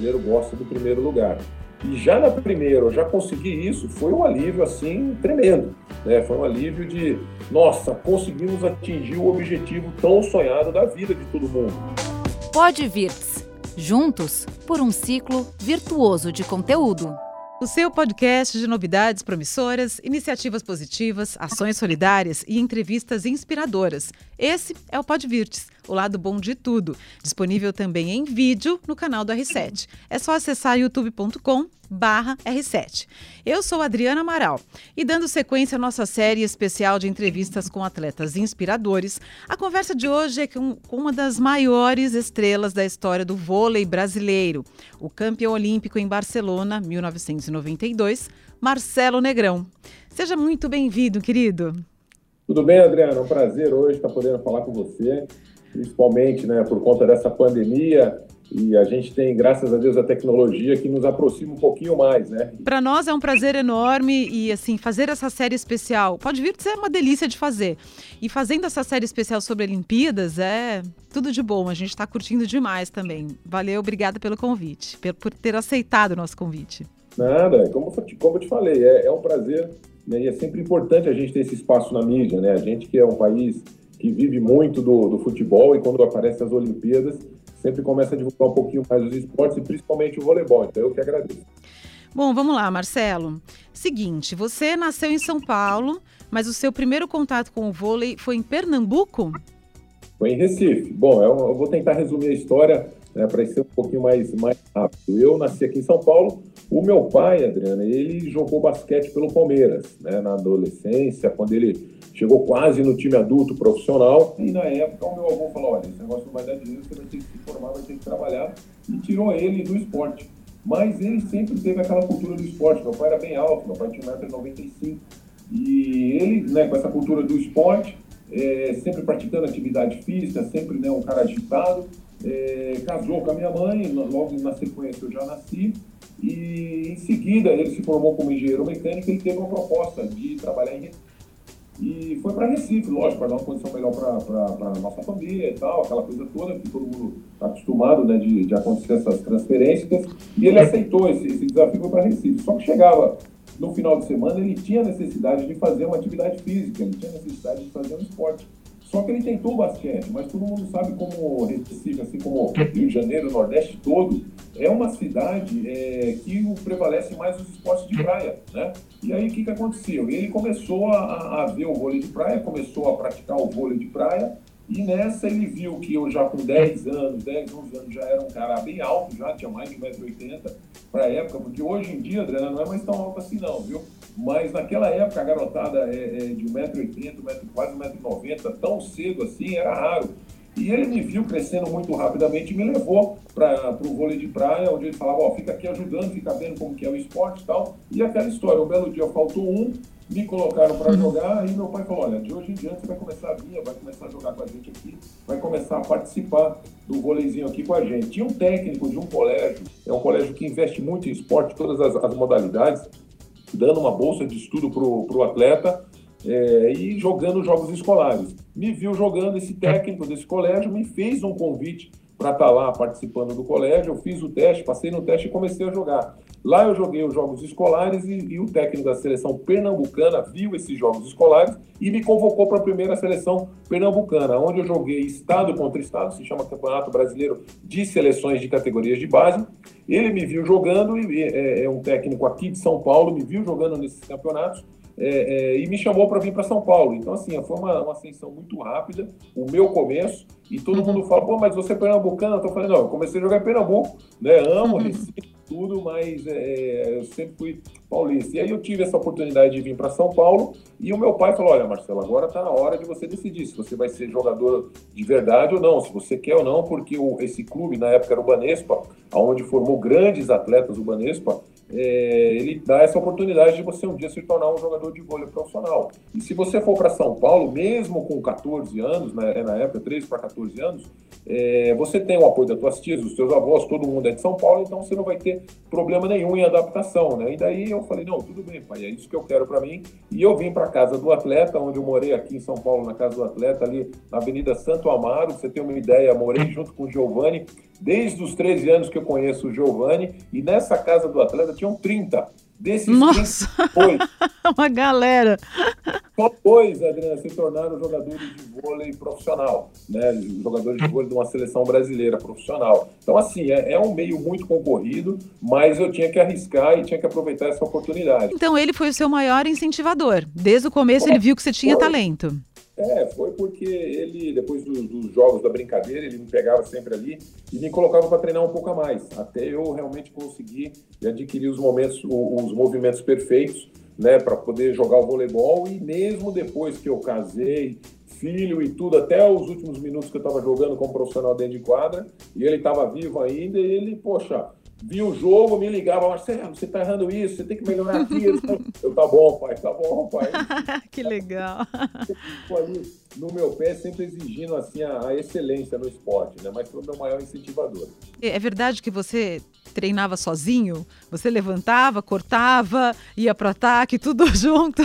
brasileiro gosta do primeiro lugar. E já na primeira, eu já consegui isso, foi um alívio assim tremendo. Né? Foi um alívio de, nossa, conseguimos atingir o objetivo tão sonhado da vida de todo mundo. Pode Virts. Juntos por um ciclo virtuoso de conteúdo. O seu podcast de novidades promissoras, iniciativas positivas, ações solidárias e entrevistas inspiradoras. Esse é o Podvirtes, o lado bom de tudo. Disponível também em vídeo no canal do R7. É só acessar youtube.com barra R7. Eu sou Adriana Amaral e dando sequência à nossa série especial de entrevistas com atletas inspiradores, a conversa de hoje é com uma das maiores estrelas da história do vôlei brasileiro, o campeão olímpico em Barcelona, 1992, Marcelo Negrão. Seja muito bem-vindo, querido. Tudo bem, Adriana? É um prazer hoje estar podendo falar com você, principalmente né, por conta dessa pandemia e a gente tem, graças a Deus, a tecnologia que nos aproxima um pouquinho mais, né? Para nós é um prazer enorme e, assim, fazer essa série especial pode vir ser uma delícia de fazer. E fazendo essa série especial sobre Olimpíadas é tudo de bom. A gente está curtindo demais também. Valeu, obrigada pelo convite, por ter aceitado o nosso convite. Nada, como, como eu te falei, é, é um prazer né? e é sempre importante a gente ter esse espaço na mídia, né? A gente que é um país que vive muito do, do futebol e quando aparecem as Olimpíadas sempre começa a divulgar um pouquinho mais os esportes e principalmente o voleibol. Então eu que agradeço. Bom, vamos lá, Marcelo. Seguinte, você nasceu em São Paulo, mas o seu primeiro contato com o vôlei foi em Pernambuco? Foi em Recife. Bom, eu, eu vou tentar resumir a história né, para ser um pouquinho mais, mais rápido. Eu nasci aqui em São Paulo. O meu pai, Adriana, ele jogou basquete pelo Palmeiras, né, na adolescência, quando ele chegou quase no time adulto profissional. E na época o meu avô falou: olha, esse negócio não vai dar dinheiro, você vai ter que se formar, vai ter que trabalhar. E tirou ele do esporte. Mas ele sempre teve aquela cultura do esporte. Meu pai era bem alto, meu pai tinha 1,95m. E ele, né, com essa cultura do esporte, é, sempre praticando atividade física, sempre né, um cara agitado, é, casou com a minha mãe, logo na sequência eu já nasci. E em seguida ele se formou como engenheiro mecânico e teve uma proposta de trabalhar em e foi para Recife, lógico, para dar uma condição melhor para a nossa família e tal, aquela coisa toda, que todo mundo está acostumado né, de, de acontecer essas transferências. E ele aceitou esse, esse desafio para Recife. Só que chegava no final de semana, ele tinha necessidade de fazer uma atividade física, ele tinha necessidade de fazer um esporte. Só que ele tentou o basquete, mas todo mundo sabe como Recife, assim como Rio de Janeiro, o Nordeste todo, é uma cidade é, que prevalece mais os esportes de praia, né? E aí o que, que aconteceu? Ele começou a, a ver o vôlei de praia, começou a praticar o vôlei de praia, e nessa ele viu que eu já com 10 anos, 10, 11 anos, já era um cara bem alto, já tinha mais de 1,80m para época, porque hoje em dia, Adriana, não é mais tão alto assim não, viu? Mas naquela época a garotada é, é de 1,80m, quase 1,90m, tão cedo assim, era raro. E ele me viu crescendo muito rapidamente e me levou para o vôlei de praia, onde ele falava, ó, fica aqui ajudando, fica vendo como que é o esporte e tal. E aquela história, um belo dia faltou um, me colocaram para jogar e meu pai falou, olha, de hoje em diante você vai começar a vir, vai começar a jogar com a gente aqui, vai começar a participar do vôleizinho aqui com a gente. Tinha um técnico de um colégio, é um colégio que investe muito em esporte, todas as, as modalidades, dando uma bolsa de estudo para o atleta é, e jogando jogos escolares. Me viu jogando esse técnico desse colégio, me fez um convite para estar tá lá participando do colégio. Eu fiz o teste, passei no teste e comecei a jogar. Lá eu joguei os jogos escolares e, e o técnico da seleção pernambucana viu esses jogos escolares e me convocou para a primeira seleção pernambucana, onde eu joguei estado contra estado, se chama Campeonato Brasileiro de Seleções de Categorias de Base. Ele me viu jogando, e é, é um técnico aqui de São Paulo, me viu jogando nesses campeonatos é, é, e me chamou para vir para São Paulo. Então, assim, foi uma, uma, ascensão muito rápida, o meu começo, e todo uhum. mundo fala, pô, mas você é pernambucano? Eu tô falando, não, eu comecei a jogar em Pernambuco, né? Amo uhum. Recife, tudo, mas é, eu sempre fui paulista. E aí eu tive essa oportunidade de vir para São Paulo, e o meu pai falou, olha, Marcelo, agora está na hora de você decidir se você vai ser jogador de verdade ou não, se você quer ou não, porque o, esse clube, na época era o Banespa, onde formou grandes atletas, o Banespa, é, ele dá essa oportunidade de você um dia se tornar um jogador de vôlei profissional. E se você for para São Paulo, mesmo com 14 anos, né, na época, 13 para 14 anos, é, você tem o apoio das tuas tias, dos seus avós, todo mundo é de São Paulo, então você não vai ter problema nenhum em adaptação, né? E daí eu falei, não, tudo bem, pai, é isso que eu quero para mim. E eu vim para casa do atleta, onde eu morei aqui em São Paulo, na casa do atleta, ali na Avenida Santo Amaro, você tem uma ideia, morei junto com o Giovanni, desde os 13 anos que eu conheço o Giovanni, e nessa casa do atleta tinham 30. Desses Nossa! 30, Uma galera! Só dois, Adriana, se tornaram jogadores de vôlei profissional, né? Jogadores de vôlei de uma seleção brasileira profissional. Então, assim, é, é um meio muito concorrido, mas eu tinha que arriscar e tinha que aproveitar essa oportunidade. Então, ele foi o seu maior incentivador. Desde o começo, ele viu que você tinha talento. É, foi porque ele, depois do, dos jogos da brincadeira, ele me pegava sempre ali e me colocava para treinar um pouco a mais, até eu realmente conseguir adquirir os momentos, os movimentos perfeitos, né, para poder jogar o voleibol. E mesmo depois que eu casei, filho e tudo, até os últimos minutos que eu estava jogando como profissional dentro de quadra, e ele estava vivo ainda, e ele, poxa, via o jogo, me ligava, Marcelo, você tá errando isso, você tem que melhorar aqui. Eu, tá bom, pai, tá bom, pai. que legal. Ali no meu pé, sempre exigindo assim a, a, excelência no esporte, né? Mas foi o meu maior incentivador. É verdade que você treinava sozinho? Você levantava, cortava, ia para ataque, tudo junto?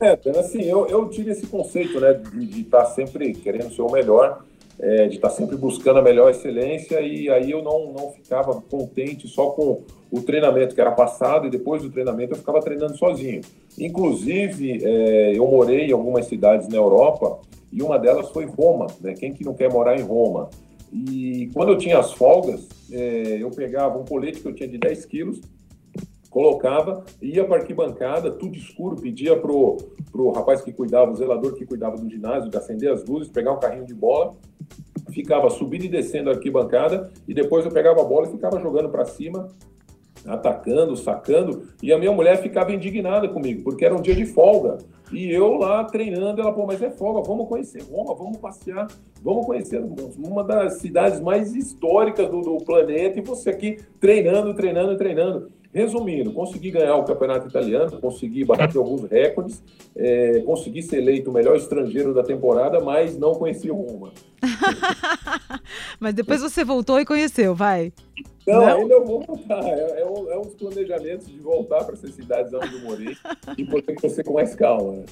é, assim, eu, eu tive esse conceito, né, de estar tá sempre querendo ser o melhor é, de estar sempre buscando a melhor excelência e aí eu não, não ficava contente só com o treinamento que era passado e depois do treinamento eu ficava treinando sozinho. Inclusive, é, eu morei em algumas cidades na Europa e uma delas foi Roma, né? Quem que não quer morar em Roma? E quando eu tinha as folgas, é, eu pegava um colete que eu tinha de 10 quilos, colocava, ia para a arquibancada, tudo escuro, pedia pro, pro rapaz que cuidava, o zelador que cuidava do ginásio, de acender as luzes, pegar um carrinho de bola, ficava subindo e descendo a arquibancada, e depois eu pegava a bola e ficava jogando para cima, atacando, sacando, e a minha mulher ficava indignada comigo, porque era um dia de folga. E eu lá treinando, ela, pô, mas é folga, vamos conhecer Roma, vamos passear, vamos conhecer uma das cidades mais históricas do, do planeta, e você aqui treinando, treinando, treinando. Resumindo, consegui ganhar o campeonato italiano, consegui bater alguns recordes, é, consegui ser eleito o melhor estrangeiro da temporada, mas não conheci Roma. mas depois você voltou e conheceu, vai? Não, não? ainda eu vou voltar. É, é, um, é uns planejamentos de voltar para essas cidades onde eu morei e poder conhecer com mais calma. Né?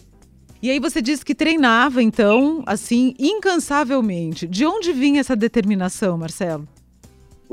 E aí você disse que treinava, então, assim, incansavelmente. De onde vinha essa determinação, Marcelo?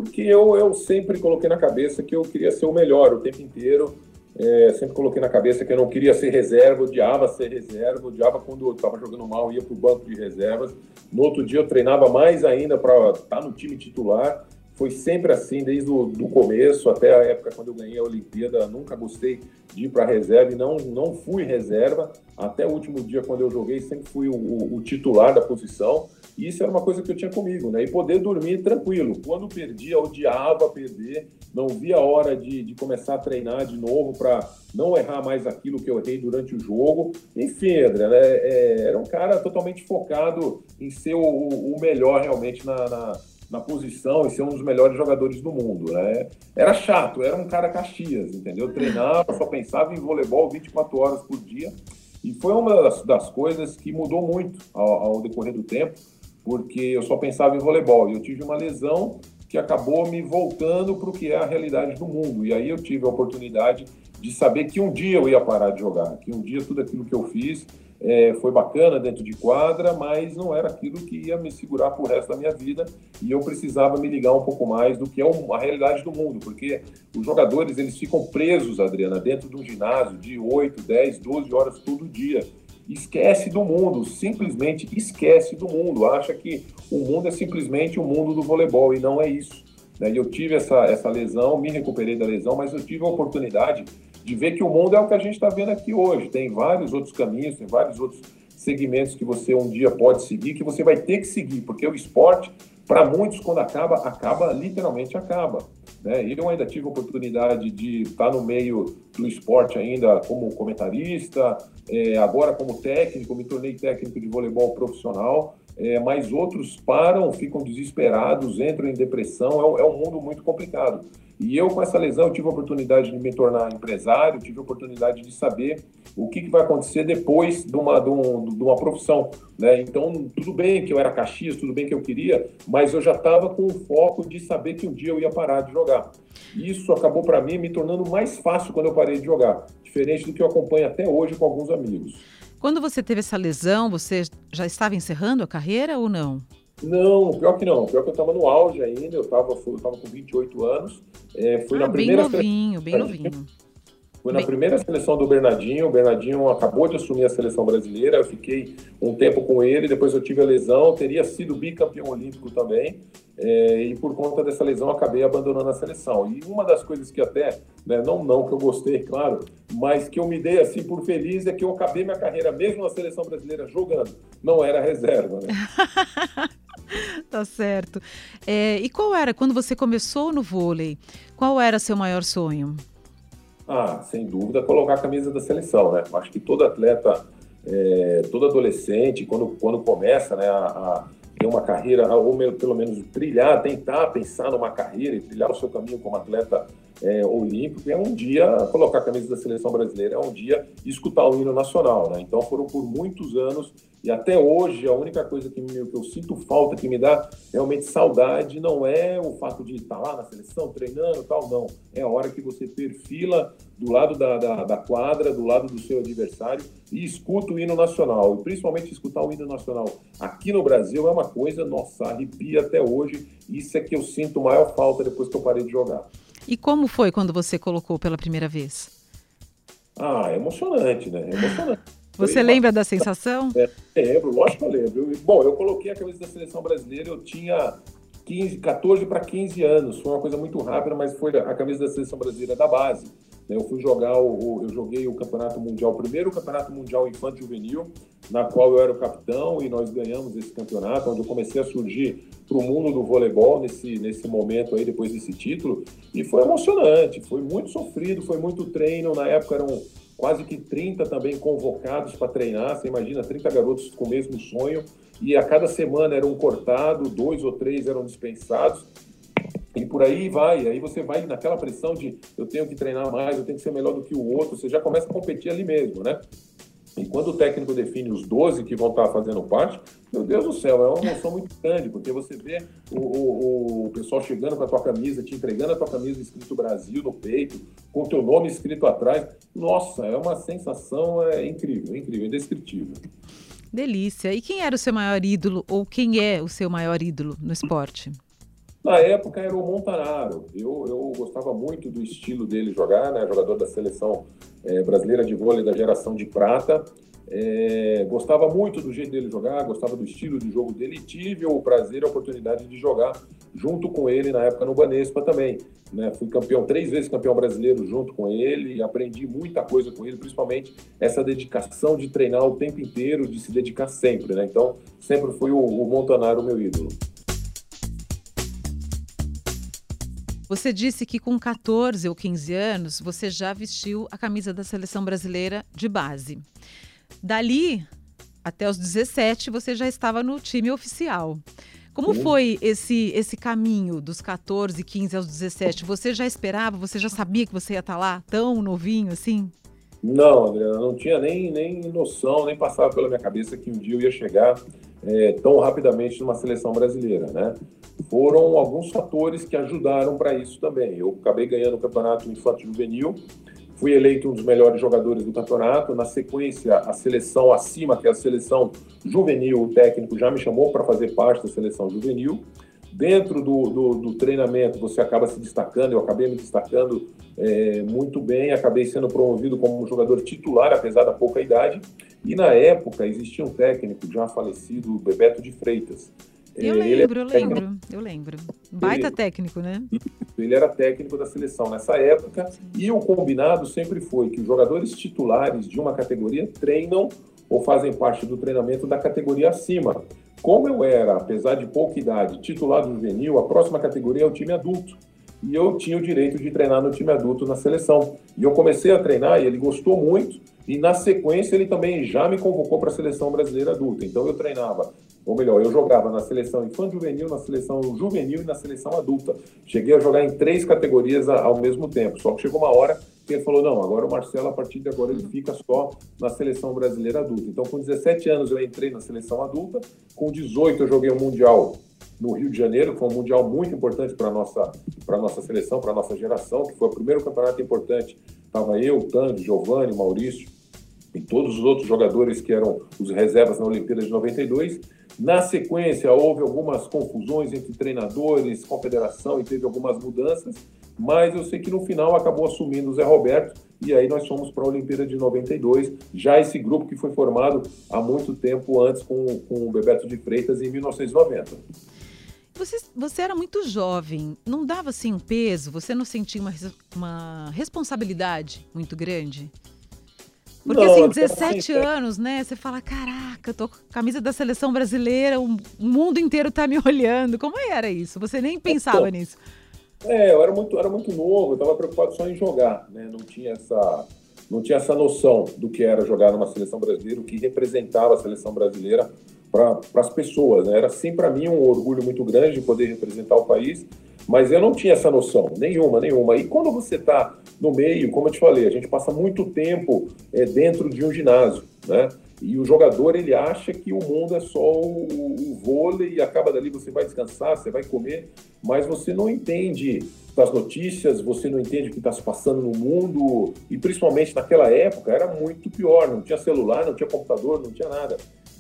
Porque eu, eu sempre coloquei na cabeça que eu queria ser o melhor o tempo inteiro. É, sempre coloquei na cabeça que eu não queria ser reserva, odiava ser reserva, odiava quando eu estava jogando mal, ia para o banco de reservas. No outro dia eu treinava mais ainda para estar tá no time titular. Foi sempre assim, desde o do começo até a época quando eu ganhei a Olimpíada. Nunca gostei de ir para reserva e não, não fui reserva. Até o último dia, quando eu joguei, sempre fui o, o, o titular da posição. E isso era uma coisa que eu tinha comigo, né? E poder dormir tranquilo. Quando perdia, odiava perder, não via a hora de, de começar a treinar de novo para não errar mais aquilo que eu errei durante o jogo. Enfim, André, né? É, era um cara totalmente focado em ser o, o melhor realmente na, na, na, posição e ser um dos melhores jogadores do mundo, né? Era chato, era um cara Caxias, entendeu? Treinava, só pensava em voleibol 24 horas por dia. E foi uma das, das coisas que mudou muito ao, ao decorrer do tempo porque eu só pensava em voleibol. E eu tive uma lesão que acabou me voltando para o que é a realidade do mundo. E aí eu tive a oportunidade de saber que um dia eu ia parar de jogar, que um dia tudo aquilo que eu fiz é, foi bacana dentro de quadra, mas não era aquilo que ia me segurar para o resto da minha vida e eu precisava me ligar um pouco mais do que é a realidade do mundo, porque os jogadores eles ficam presos, Adriana, dentro de um ginásio de 8, 10, 12 horas todo dia esquece do mundo, simplesmente esquece do mundo, acha que o mundo é simplesmente o mundo do voleibol e não é isso. Né? Eu tive essa, essa lesão, me recuperei da lesão, mas eu tive a oportunidade de ver que o mundo é o que a gente está vendo aqui hoje. Tem vários outros caminhos, tem vários outros segmentos que você um dia pode seguir, que você vai ter que seguir, porque o esporte, para muitos, quando acaba, acaba, literalmente acaba. Né? Eu ainda tive a oportunidade de estar no meio do esporte ainda como comentarista, é, agora como técnico, me tornei técnico de voleibol profissional, é, mas outros param, ficam desesperados, entram em depressão, é, é um mundo muito complicado. E eu, com essa lesão, tive a oportunidade de me tornar empresário, tive a oportunidade de saber o que, que vai acontecer depois de uma, de, um, de uma profissão. Né? Então, tudo bem que eu era Caxias, tudo bem que eu queria, mas eu já estava com o foco de saber que um dia eu ia parar de jogar. Isso acabou para mim me tornando mais fácil quando eu parei de jogar, diferente do que eu acompanho até hoje com alguns amigos. Quando você teve essa lesão, você já estava encerrando a carreira ou não? Não, pior que não. Pior que eu estava no auge ainda, eu estava eu tava com 28 anos. É, fui ah, na primeira bem novinho, bem novinho. Fui na primeira seleção do Bernardinho. O Bernardinho acabou de assumir a seleção brasileira. Eu fiquei um tempo com ele. Depois eu tive a lesão. Teria sido bicampeão olímpico também. É, e por conta dessa lesão acabei abandonando a seleção. E uma das coisas que até, né, não não que eu gostei, claro, mas que eu me dei assim por feliz é que eu acabei minha carreira mesmo na seleção brasileira jogando. Não era reserva, né? tá certo. É, e qual era, quando você começou no vôlei, qual era seu maior sonho? Ah, sem dúvida, colocar a camisa da seleção, né? Acho que todo atleta, é, todo adolescente, quando, quando começa né, a, a ter uma carreira, ou pelo menos trilhar, tentar pensar numa carreira e trilhar o seu caminho como atleta é, olímpico, é um dia colocar a camisa da seleção brasileira, é um dia escutar o hino nacional. Né? Então foram por muitos anos e até hoje a única coisa que, me, que eu sinto falta, que me dá realmente saudade, não é o fato de estar lá na seleção, treinando tal, não. É a hora que você perfila do lado da, da, da quadra, do lado do seu adversário e escuta o hino nacional. E principalmente escutar o hino nacional aqui no Brasil é uma coisa, nossa, arrepia até hoje. Isso é que eu sinto maior falta depois que eu parei de jogar. E como foi quando você colocou pela primeira vez? Ah, emocionante, né? Emocionante. Você foi lembra uma... da sensação? É, lembro, lógico que eu lembro. Bom, eu coloquei a camisa da seleção brasileira, eu tinha 15, 14 para 15 anos. Foi uma coisa muito rápida, mas foi a camisa da seleção brasileira da base. Eu fui jogar, o, eu joguei o Campeonato Mundial, o primeiro Campeonato Mundial Infanto Juvenil, na qual eu era o capitão e nós ganhamos esse campeonato, onde eu comecei a surgir para o mundo do voleibol nesse, nesse momento aí, depois desse título. E foi emocionante, foi muito sofrido, foi muito treino. Na época eram quase que 30 também convocados para treinar. Você imagina, 30 garotos com o mesmo sonho. E a cada semana era um cortado, dois ou três eram dispensados. E por aí vai, aí você vai naquela pressão de eu tenho que treinar mais, eu tenho que ser melhor do que o outro, você já começa a competir ali mesmo, né? E quando o técnico define os 12 que vão estar fazendo parte, meu Deus do céu, é uma emoção muito grande, porque você vê o, o, o pessoal chegando com a tua camisa, te entregando a tua camisa escrito Brasil no peito, com o teu nome escrito atrás. Nossa, é uma sensação é, incrível, incrível, indescritível. Delícia. E quem era o seu maior ídolo, ou quem é o seu maior ídolo no esporte? Na época era o Montanaro. Eu, eu gostava muito do estilo dele jogar, né? Jogador da seleção é, brasileira de vôlei da geração de prata. É, gostava muito do jeito dele jogar, gostava do estilo de jogo dele e tive o prazer e a oportunidade de jogar junto com ele na época no Banespa também. Né? Fui campeão, três vezes campeão brasileiro junto com ele aprendi muita coisa com ele, principalmente essa dedicação de treinar o tempo inteiro, de se dedicar sempre. Né? Então, sempre foi o, o Montanaro meu ídolo. Você disse que com 14 ou 15 anos você já vestiu a camisa da seleção brasileira de base. Dali até os 17 você já estava no time oficial. Como foi esse esse caminho dos 14, 15 aos 17? Você já esperava? Você já sabia que você ia estar lá tão novinho assim? Não, Adriana, não tinha nem, nem noção, nem passava pela minha cabeça que um dia eu ia chegar é, tão rapidamente numa seleção brasileira, né? Foram alguns fatores que ajudaram para isso também. Eu acabei ganhando o campeonato infantil juvenil, fui eleito um dos melhores jogadores do campeonato. Na sequência, a seleção acima, que é a seleção juvenil, o técnico já me chamou para fazer parte da seleção juvenil. Dentro do, do, do, treinamento, você acaba se destacando. Eu acabei me destacando é, muito bem, acabei sendo promovido como jogador titular, apesar da pouca idade. E na época existia um técnico já falecido, Bebeto de Freitas. Eu é, lembro, eu lembro, eu lembro. Baita ele, técnico, né? Ele era técnico da seleção nessa época Sim. e o combinado sempre foi que os jogadores titulares de uma categoria treinam ou fazem parte do treinamento da categoria acima. Como eu era, apesar de pouca idade, titular do juvenil, a próxima categoria é o time adulto. E eu tinha o direito de treinar no time adulto na seleção. E eu comecei a treinar e ele gostou muito. E na sequência ele também já me convocou para a seleção brasileira adulta. Então eu treinava, ou melhor, eu jogava na seleção infantil juvenil, na seleção juvenil e na seleção adulta. Cheguei a jogar em três categorias ao mesmo tempo. Só que chegou uma hora que ele falou: não, agora o Marcelo, a partir de agora, ele fica só na seleção brasileira adulta. Então, com 17 anos, eu entrei na seleção adulta, com 18, eu joguei o Mundial no Rio de Janeiro, que foi um mundial muito importante para a nossa, nossa seleção, para a nossa geração, que foi o primeiro campeonato importante. Estava eu, Tandy, Giovanni, Maurício e todos os outros jogadores que eram os reservas na Olimpíada de 92. Na sequência, houve algumas confusões entre treinadores, confederação e teve algumas mudanças, mas eu sei que no final acabou assumindo o Zé Roberto e aí nós fomos para a Olimpíada de 92, já esse grupo que foi formado há muito tempo antes com, com o Bebeto de Freitas em 1990. Você, você era muito jovem, não dava assim um peso? Você não sentia uma, uma responsabilidade muito grande? Porque não, assim, 17 assim, anos, né? Você fala, caraca, tô com a camisa da seleção brasileira, o mundo inteiro tá me olhando. Como era isso? Você nem pensava então, nisso. É, eu era muito, era muito novo, eu estava preocupado só em jogar, né? Não tinha essa, não tinha essa noção do que era jogar numa seleção brasileira, o que representava a seleção brasileira para as pessoas. Né? Era sim para mim um orgulho muito grande de poder representar o país, mas eu não tinha essa noção, nenhuma, nenhuma. E quando você está no meio, como eu te falei, a gente passa muito tempo é, dentro de um ginásio, né? E o jogador ele acha que o mundo é só o, o, vôlei e acaba dali você vai descansar, você vai comer, mas você não entende das notícias, você não entende o que está se passando no mundo e principalmente naquela época era muito pior, não tinha celular, não tinha computador, não tinha nada.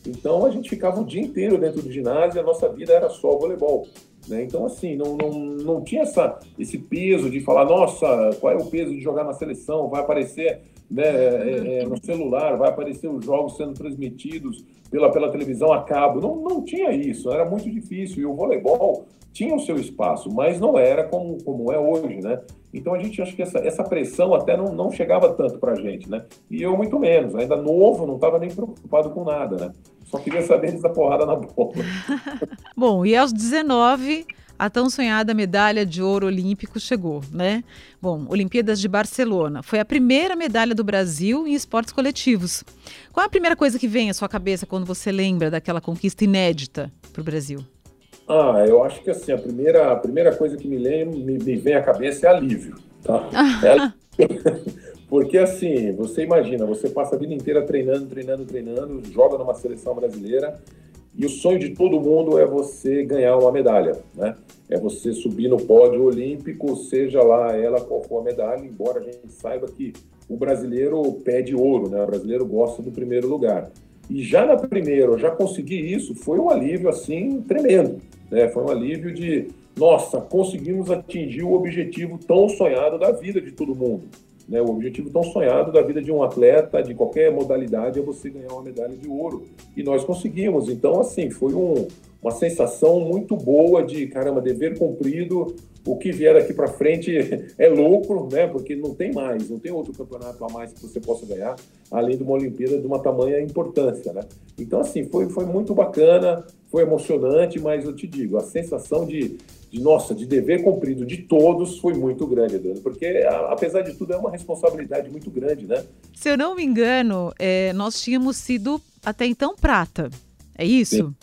Então a gente ficava o dia inteiro dentro do ginásio e a nossa vida era só voleibol. Né? Então, assim, não, não, não tinha essa, esse peso de falar, nossa, qual é o peso de jogar na seleção? Vai aparecer né, é, é, no celular, vai aparecer os jogos sendo transmitidos pela, pela televisão a cabo. Não, não tinha isso, era muito difícil. E o voleibol tinha o seu espaço, mas não era como, como é hoje, né? Então a gente acha que essa, essa pressão até não, não chegava tanto para a gente, né? E eu muito menos, ainda novo, não estava nem preocupado com nada, né? Só queria saber dessa porrada na bola. Bom, e aos 19 a tão sonhada medalha de ouro olímpico chegou, né? Bom, Olimpíadas de Barcelona. Foi a primeira medalha do Brasil em esportes coletivos. Qual é a primeira coisa que vem à sua cabeça quando você lembra daquela conquista inédita para o Brasil? Ah, eu acho que assim, a primeira, a primeira coisa que me, me, me vem à cabeça é alívio, tá? É Porque assim, você imagina, você passa a vida inteira treinando, treinando, treinando, joga numa seleção brasileira e o sonho de todo mundo é você ganhar uma medalha, né? É você subir no pódio olímpico, seja lá ela qual for a medalha, embora a gente saiba que o brasileiro pede ouro, né? O brasileiro gosta do primeiro lugar. E já na primeira, já consegui isso, foi um alívio assim tremendo, né? Foi um alívio de, nossa, conseguimos atingir o objetivo tão sonhado da vida de todo mundo. Né? O objetivo tão sonhado da vida de um atleta, de qualquer modalidade, é você ganhar uma medalha de ouro. E nós conseguimos. Então, assim, foi um, uma sensação muito boa de, caramba, dever cumprido. O que vier daqui para frente é lucro, né? Porque não tem mais, não tem outro campeonato a mais que você possa ganhar, além de uma Olimpíada de uma tamanha importância, né? Então, assim, foi, foi muito bacana, foi emocionante, mas eu te digo, a sensação de, de, nossa, de dever cumprido de todos foi muito grande, Adriano, porque apesar de tudo é uma responsabilidade muito grande, né? Se eu não me engano, é, nós tínhamos sido até então prata, é isso? Sim.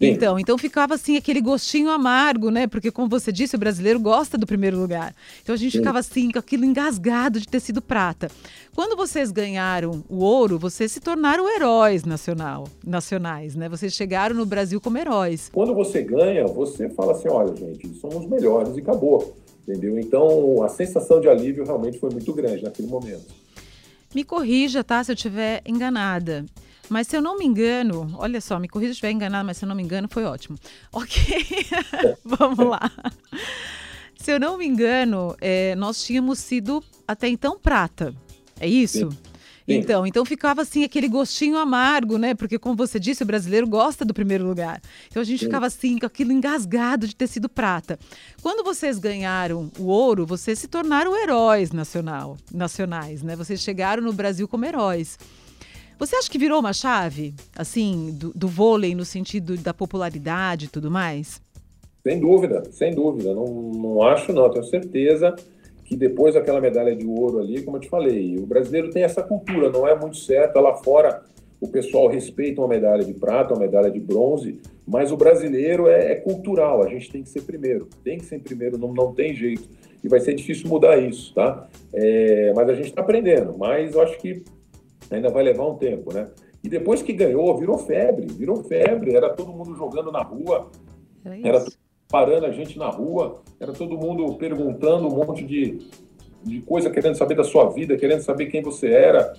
Então, então ficava assim aquele gostinho amargo, né? Porque como você disse, o brasileiro gosta do primeiro lugar. Então a gente ficava assim com aquilo engasgado de ter sido prata. Quando vocês ganharam o ouro, vocês se tornaram heróis nacional, nacionais, né? Vocês chegaram no Brasil como heróis. Quando você ganha, você fala assim, olha, gente, somos melhores e acabou. Entendeu? Então, a sensação de alívio realmente foi muito grande naquele momento. Me corrija, tá? Se eu estiver enganada. Mas se eu não me engano, olha só, me corrija se estiver enganado, mas se eu não me engano, foi ótimo. Ok, vamos lá. Se eu não me engano, é, nós tínhamos sido até então prata. É isso? Sim. Então, então ficava assim aquele gostinho amargo, né? Porque como você disse, o brasileiro gosta do primeiro lugar. Então a gente Sim. ficava assim com aquilo engasgado de ter sido prata. Quando vocês ganharam o ouro, vocês se tornaram heróis nacional, nacionais, né? Vocês chegaram no Brasil como heróis. Você acha que virou uma chave, assim, do, do vôlei no sentido da popularidade e tudo mais? Sem dúvida, sem dúvida. Não, não acho, não. Tenho certeza que depois daquela medalha de ouro ali, como eu te falei, o brasileiro tem essa cultura, não é muito certo. Lá fora, o pessoal respeita uma medalha de prata, uma medalha de bronze, mas o brasileiro é, é cultural. A gente tem que ser primeiro, tem que ser primeiro, não, não tem jeito. E vai ser difícil mudar isso, tá? É, mas a gente está aprendendo. Mas eu acho que ainda vai levar um tempo, né? E depois que ganhou, virou febre, virou febre, era todo mundo jogando na rua, é era parando a gente na rua, era todo mundo perguntando um monte de, de coisa, querendo saber da sua vida, querendo saber quem você era,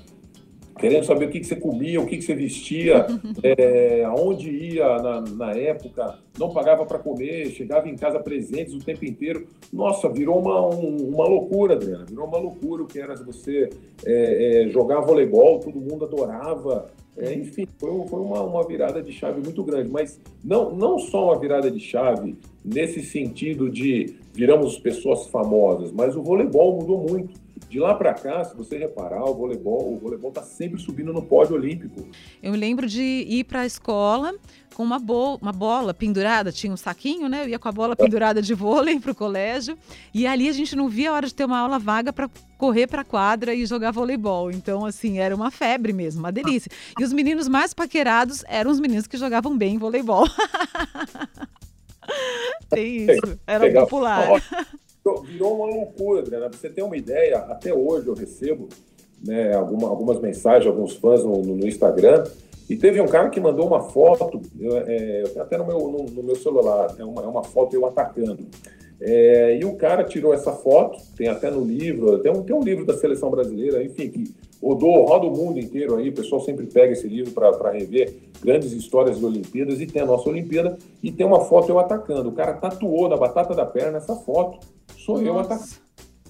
querendo saber o que, que você comia, o que, que você vestia, é, aonde ia na, na época, não pagava para comer, chegava em casa presentes o tempo inteiro. Nossa, virou uma, um, uma loucura, Adriana, virou uma loucura o que era você é, é, jogar voleibol, todo mundo adorava. É, enfim, foi, foi uma, uma, virada de chave muito grande, mas não, não só uma virada de chave nesse sentido de viramos pessoas famosas, mas o voleibol mudou muito. De lá para cá, se você reparar, o voleibol, o voleibol está sempre subindo no pódio olímpico. Eu me lembro de ir para a escola com uma, bo uma bola pendurada, tinha um saquinho, né? Eu ia com a bola pendurada de vôlei para o colégio e ali a gente não via a hora de ter uma aula vaga para correr para a quadra e jogar voleibol. Então, assim, era uma febre mesmo, uma delícia. E os meninos mais paquerados eram os meninos que jogavam bem voleibol. Tem isso, era Legal. popular. Virou uma loucura, Adriana. Pra você ter uma ideia, até hoje eu recebo né, alguma, algumas mensagens, alguns fãs no, no, Instagram, e teve um cara que mandou uma foto, é, até no meu, no, no, meu celular, é uma, é uma foto eu atacando. É, e o cara tirou essa foto, tem até no livro, tem um, tem um livro da seleção brasileira, enfim, que rodou, roda o mundo inteiro aí, o pessoal sempre pega esse livro para rever grandes histórias de Olimpíadas, e tem a nossa Olimpíada, e tem uma foto eu atacando. O cara tatuou na batata da perna essa foto, sou nossa. eu atacando.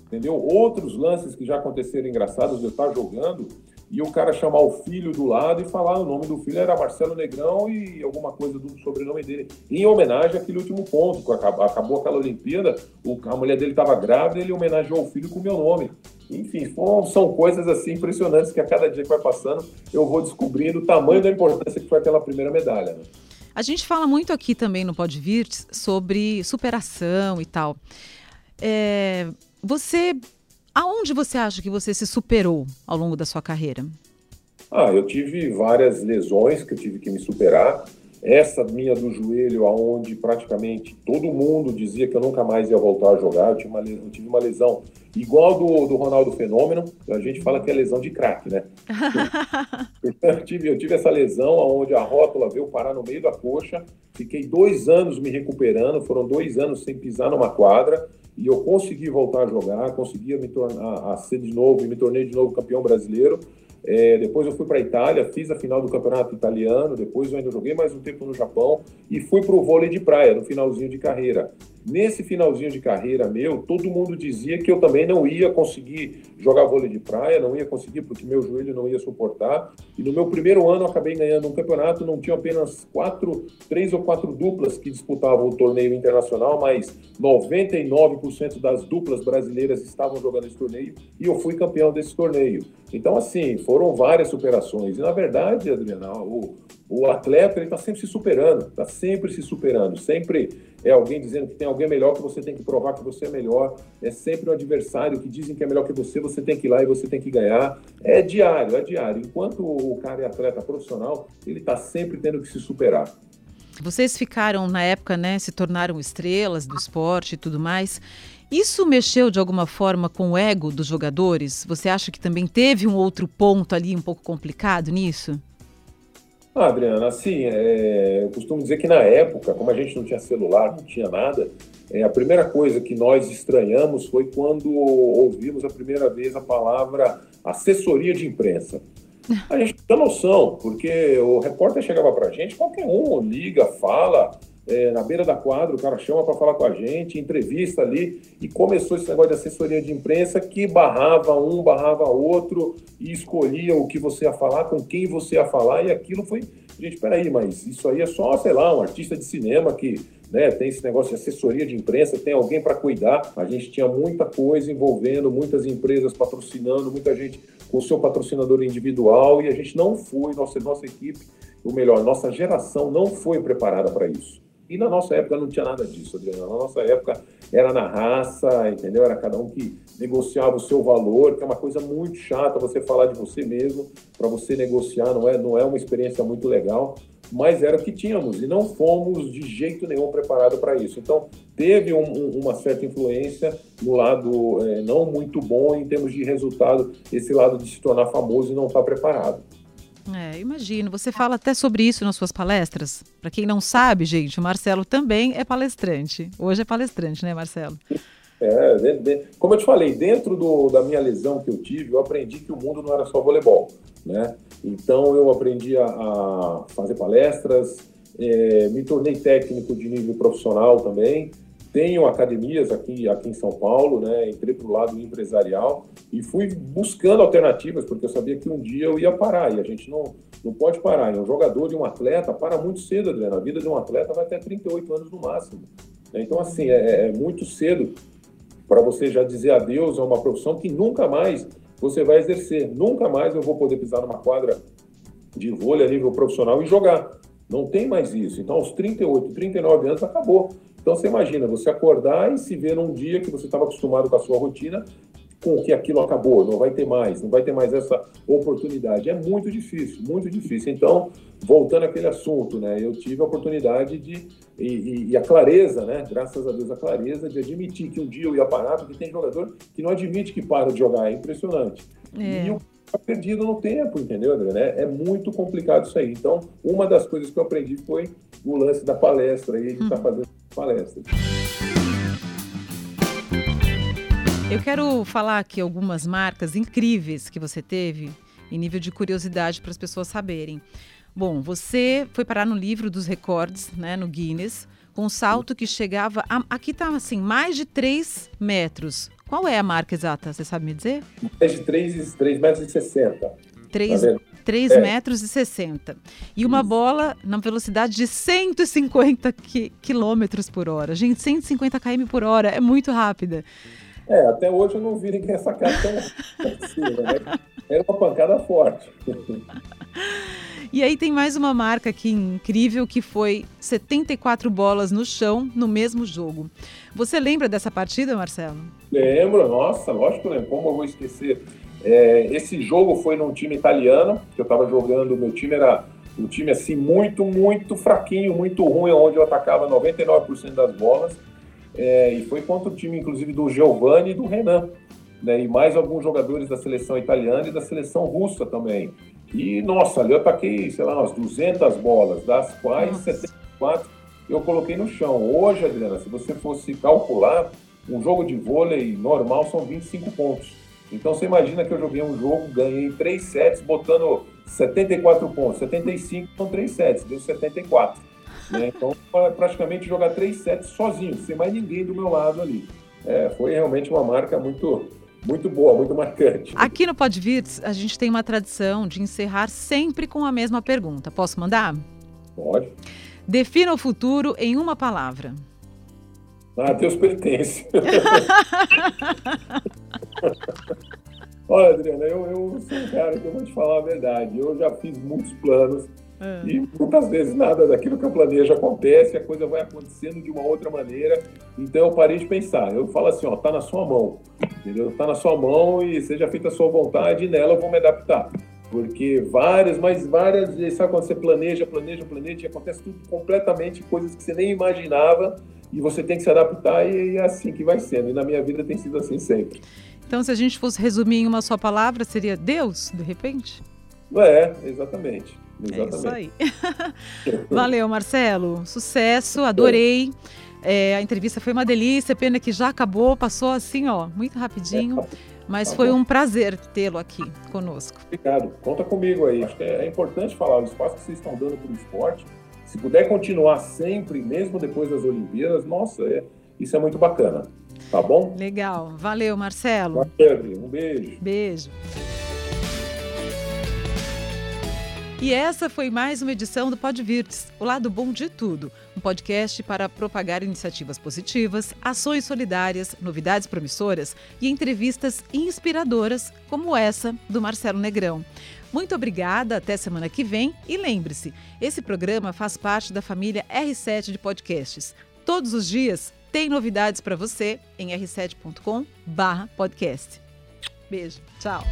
Entendeu? Outros lances que já aconteceram engraçados, eu estar jogando, e o cara chamar o filho do lado e falar o nome do filho era Marcelo Negrão e alguma coisa do sobrenome dele, em homenagem àquele último ponto, que acabou, acabou aquela Olimpíada, o, a mulher dele estava grávida, ele homenageou o filho com o meu nome. Enfim, são coisas assim impressionantes que a cada dia que vai passando eu vou descobrindo o tamanho da importância que foi aquela primeira medalha. Né? A gente fala muito aqui também no Podvirts sobre superação e tal. É, você Aonde você acha que você se superou ao longo da sua carreira? Ah, eu tive várias lesões que eu tive que me superar. Essa minha do joelho, aonde praticamente todo mundo dizia que eu nunca mais ia voltar a jogar. Eu tive uma, eu tive uma lesão igual do, do Ronaldo Fenômeno. A gente fala que é lesão de craque, né? eu, tive, eu tive essa lesão onde a rótula veio parar no meio da coxa. Fiquei dois anos me recuperando. Foram dois anos sem pisar numa quadra e eu consegui voltar a jogar, consegui me tornar a ser de novo e me tornei de novo campeão brasileiro. É, depois eu fui para a Itália, fiz a final do campeonato italiano, depois eu ainda joguei mais um tempo no Japão e fui para o vôlei de praia no finalzinho de carreira. Nesse finalzinho de carreira meu, todo mundo dizia que eu também não ia conseguir jogar vôlei de praia, não ia conseguir porque meu joelho não ia suportar. E no meu primeiro ano acabei ganhando um campeonato, não tinha apenas quatro, três ou quatro duplas que disputavam o torneio internacional, mas 99% das duplas brasileiras estavam jogando esse torneio e eu fui campeão desse torneio. Então, assim, foram várias superações. E, na verdade, Adriana, o, o atleta está sempre se superando, está sempre se superando. Sempre é alguém dizendo que tem alguém melhor que você tem que provar que você é melhor. É sempre um adversário que dizem que é melhor que você, você tem que ir lá e você tem que ganhar. É diário, é diário. Enquanto o cara é atleta profissional, ele está sempre tendo que se superar. Vocês ficaram, na época, né, se tornaram estrelas do esporte e tudo mais. Isso mexeu de alguma forma com o ego dos jogadores? Você acha que também teve um outro ponto ali um pouco complicado nisso? Ah, Adriana, assim, é, eu costumo dizer que na época, como a gente não tinha celular, não tinha nada, é, a primeira coisa que nós estranhamos foi quando ouvimos a primeira vez a palavra assessoria de imprensa. A gente tem noção, porque o repórter chegava para a gente, qualquer um liga, fala, é, na beira da quadra, o cara chama para falar com a gente, entrevista ali, e começou esse negócio de assessoria de imprensa que barrava um, barrava outro, e escolhia o que você ia falar, com quem você ia falar, e aquilo foi. Gente, peraí, mas isso aí é só, sei lá, um artista de cinema que né, tem esse negócio de assessoria de imprensa, tem alguém para cuidar. A gente tinha muita coisa envolvendo, muitas empresas patrocinando, muita gente com o seu patrocinador individual, e a gente não foi, nossa, nossa equipe, ou melhor, nossa geração não foi preparada para isso. E na nossa época não tinha nada disso, Adriana. Na nossa época era na raça, entendeu? Era cada um que negociava o seu valor, que é uma coisa muito chata você falar de você mesmo, para você negociar, não é, não é uma experiência muito legal, mas era o que tínhamos e não fomos de jeito nenhum preparados para isso. Então, teve um, um, uma certa influência no lado é, não muito bom em termos de resultado, esse lado de se tornar famoso e não estar tá preparado. É, imagino. Você fala até sobre isso nas suas palestras. Para quem não sabe, gente, o Marcelo também é palestrante. Hoje é palestrante, né, Marcelo? É, de, de, como eu te falei, dentro do, da minha lesão que eu tive, eu aprendi que o mundo não era só voleibol, né? Então eu aprendi a, a fazer palestras, é, me tornei técnico de nível profissional também, tenho academias aqui, aqui em São Paulo, né? Entrei para o lado empresarial e fui buscando alternativas, porque eu sabia que um dia eu ia parar e a gente não, não pode parar. E um jogador e um atleta para muito cedo, Adriano. A vida de um atleta vai até 38 anos no máximo. Então, assim, é, é muito cedo para você já dizer adeus a uma profissão que nunca mais você vai exercer. Nunca mais eu vou poder pisar numa quadra de vôlei a nível profissional e jogar. Não tem mais isso. Então, aos 38, 39 anos, acabou. Então, você imagina, você acordar e se ver num dia que você estava acostumado com a sua rotina, com que aquilo acabou, não vai ter mais, não vai ter mais essa oportunidade. É muito difícil, muito difícil. Então, voltando àquele assunto, né, eu tive a oportunidade de, e, e, a clareza, né, graças a Deus, a clareza de admitir que um dia eu ia parar, porque tem jogador que não admite que para de jogar, é impressionante. É. E o tá perdido no tempo, entendeu, André? Né? É muito complicado isso aí. Então, uma das coisas que eu aprendi foi o lance da palestra aí, de estar tá hum. fazendo palestras. Eu quero falar aqui algumas marcas incríveis que você teve em nível de curiosidade para as pessoas saberem. Bom, você foi parar no livro dos recordes, né, no Guinness, com um salto que chegava a, aqui está assim, mais de 3 metros. Qual é a marca exata? Você sabe me dizer? Mais de 3, 3 metros e 60. 3, tá 3 é. metros e 60. E uma Isso. bola na velocidade de 150 qui quilômetros por hora. Gente, 150 km por hora é muito rápida. É, até hoje eu não vi ninguém sacar tão né? Era uma pancada forte. E aí tem mais uma marca aqui incrível que foi 74 bolas no chão no mesmo jogo. Você lembra dessa partida, Marcelo? Lembro, nossa, lógico que lembro. Como eu vou esquecer? É, esse jogo foi num time italiano, que eu estava jogando, meu time era um time assim muito, muito fraquinho, muito ruim, onde eu atacava 99% das bolas. É, e foi contra o time, inclusive, do Giovanni e do Renan. Né, e mais alguns jogadores da seleção italiana e da seleção russa também. E, nossa, ali eu ataquei, sei lá, umas 200 bolas, das quais nossa. 74 eu coloquei no chão. Hoje, Adriana, se você fosse calcular, um jogo de vôlei normal são 25 pontos. Então você imagina que eu joguei um jogo, ganhei 3 sets, botando 74 pontos. 75 são 3 sets, deu 74. Né? Então, praticamente jogar 3 sets sozinho, sem mais ninguém do meu lado ali. É, foi realmente uma marca muito, muito boa, muito marcante. Aqui no Podvirts, a gente tem uma tradição de encerrar sempre com a mesma pergunta. Posso mandar? Pode. Defina o futuro em uma palavra. Ah, Deus pertence. Olha, Adriana, eu, eu sou um cara que eu vou te falar a verdade. Eu já fiz muitos planos é. e muitas vezes nada daquilo que eu planejo acontece, a coisa vai acontecendo de uma outra maneira. Então eu parei de pensar. Eu falo assim, ó, tá na sua mão, entendeu? Tá na sua mão e seja feita a sua vontade e nela eu vou me adaptar. Porque várias, mas várias, sabe quando você planeja, planeja, planeja, e acontece tudo completamente, coisas que você nem imaginava, e você tem que se adaptar, e é assim que vai sendo. E na minha vida tem sido assim sempre. Então, se a gente fosse resumir em uma só palavra, seria Deus, de repente? É, exatamente. exatamente. É isso aí. Valeu, Marcelo. Sucesso, adorei. É, a entrevista foi uma delícia, pena que já acabou, passou assim, ó, muito rapidinho. É, mas tá foi bom. um prazer tê-lo aqui conosco. Obrigado. Conta comigo aí. Acho que é, é importante falar o espaço que vocês estão dando para o esporte. Se puder continuar sempre, mesmo depois das Olimpíadas, nossa, é, isso é muito bacana. Tá bom? Legal. Valeu, Marcelo. Valeu, um beijo. Beijo. E essa foi mais uma edição do Podvirtes, o lado bom de tudo, um podcast para propagar iniciativas positivas, ações solidárias, novidades promissoras e entrevistas inspiradoras, como essa do Marcelo Negrão. Muito obrigada, até semana que vem e lembre-se, esse programa faz parte da família R7 de podcasts. Todos os dias tem novidades para você em r7.com/podcast. Beijo, tchau.